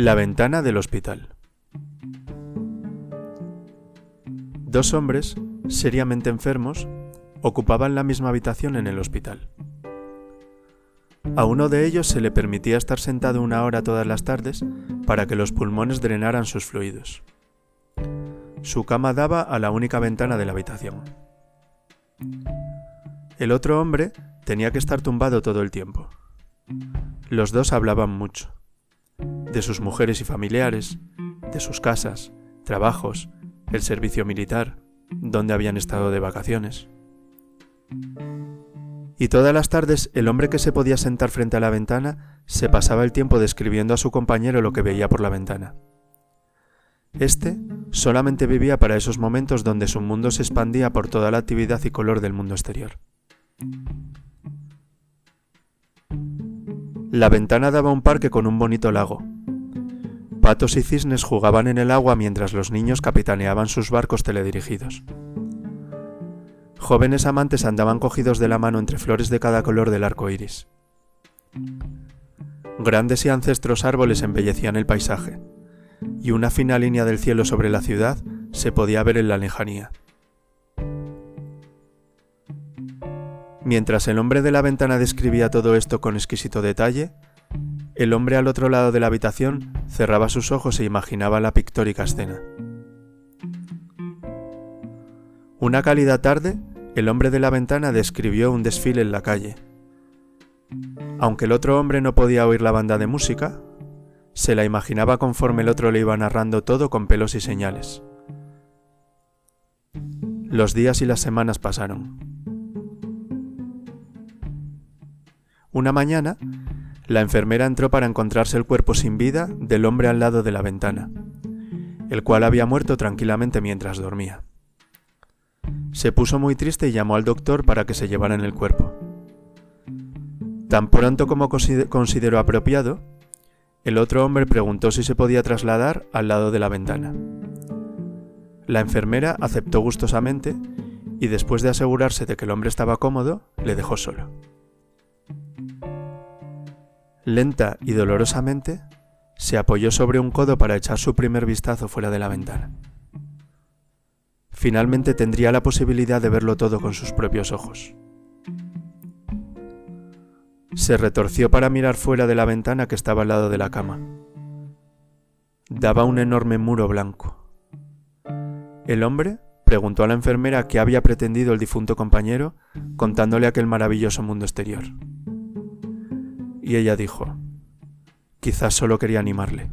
La ventana del hospital. Dos hombres, seriamente enfermos, ocupaban la misma habitación en el hospital. A uno de ellos se le permitía estar sentado una hora todas las tardes para que los pulmones drenaran sus fluidos. Su cama daba a la única ventana de la habitación. El otro hombre tenía que estar tumbado todo el tiempo. Los dos hablaban mucho de sus mujeres y familiares, de sus casas, trabajos, el servicio militar, donde habían estado de vacaciones. Y todas las tardes el hombre que se podía sentar frente a la ventana se pasaba el tiempo describiendo a su compañero lo que veía por la ventana. Este solamente vivía para esos momentos donde su mundo se expandía por toda la actividad y color del mundo exterior. La ventana daba un parque con un bonito lago, Patos y cisnes jugaban en el agua mientras los niños capitaneaban sus barcos teledirigidos. Jóvenes amantes andaban cogidos de la mano entre flores de cada color del arco iris. Grandes y ancestros árboles embellecían el paisaje, y una fina línea del cielo sobre la ciudad se podía ver en la lejanía. Mientras el hombre de la ventana describía todo esto con exquisito detalle, el hombre al otro lado de la habitación cerraba sus ojos e imaginaba la pictórica escena. Una cálida tarde, el hombre de la ventana describió un desfile en la calle. Aunque el otro hombre no podía oír la banda de música, se la imaginaba conforme el otro le iba narrando todo con pelos y señales. Los días y las semanas pasaron. Una mañana, la enfermera entró para encontrarse el cuerpo sin vida del hombre al lado de la ventana, el cual había muerto tranquilamente mientras dormía. Se puso muy triste y llamó al doctor para que se llevaran el cuerpo. Tan pronto como consideró apropiado, el otro hombre preguntó si se podía trasladar al lado de la ventana. La enfermera aceptó gustosamente y después de asegurarse de que el hombre estaba cómodo, le dejó solo. Lenta y dolorosamente, se apoyó sobre un codo para echar su primer vistazo fuera de la ventana. Finalmente tendría la posibilidad de verlo todo con sus propios ojos. Se retorció para mirar fuera de la ventana que estaba al lado de la cama. Daba un enorme muro blanco. El hombre preguntó a la enfermera qué había pretendido el difunto compañero contándole aquel maravilloso mundo exterior y ella dijo, quizás solo quería animarle.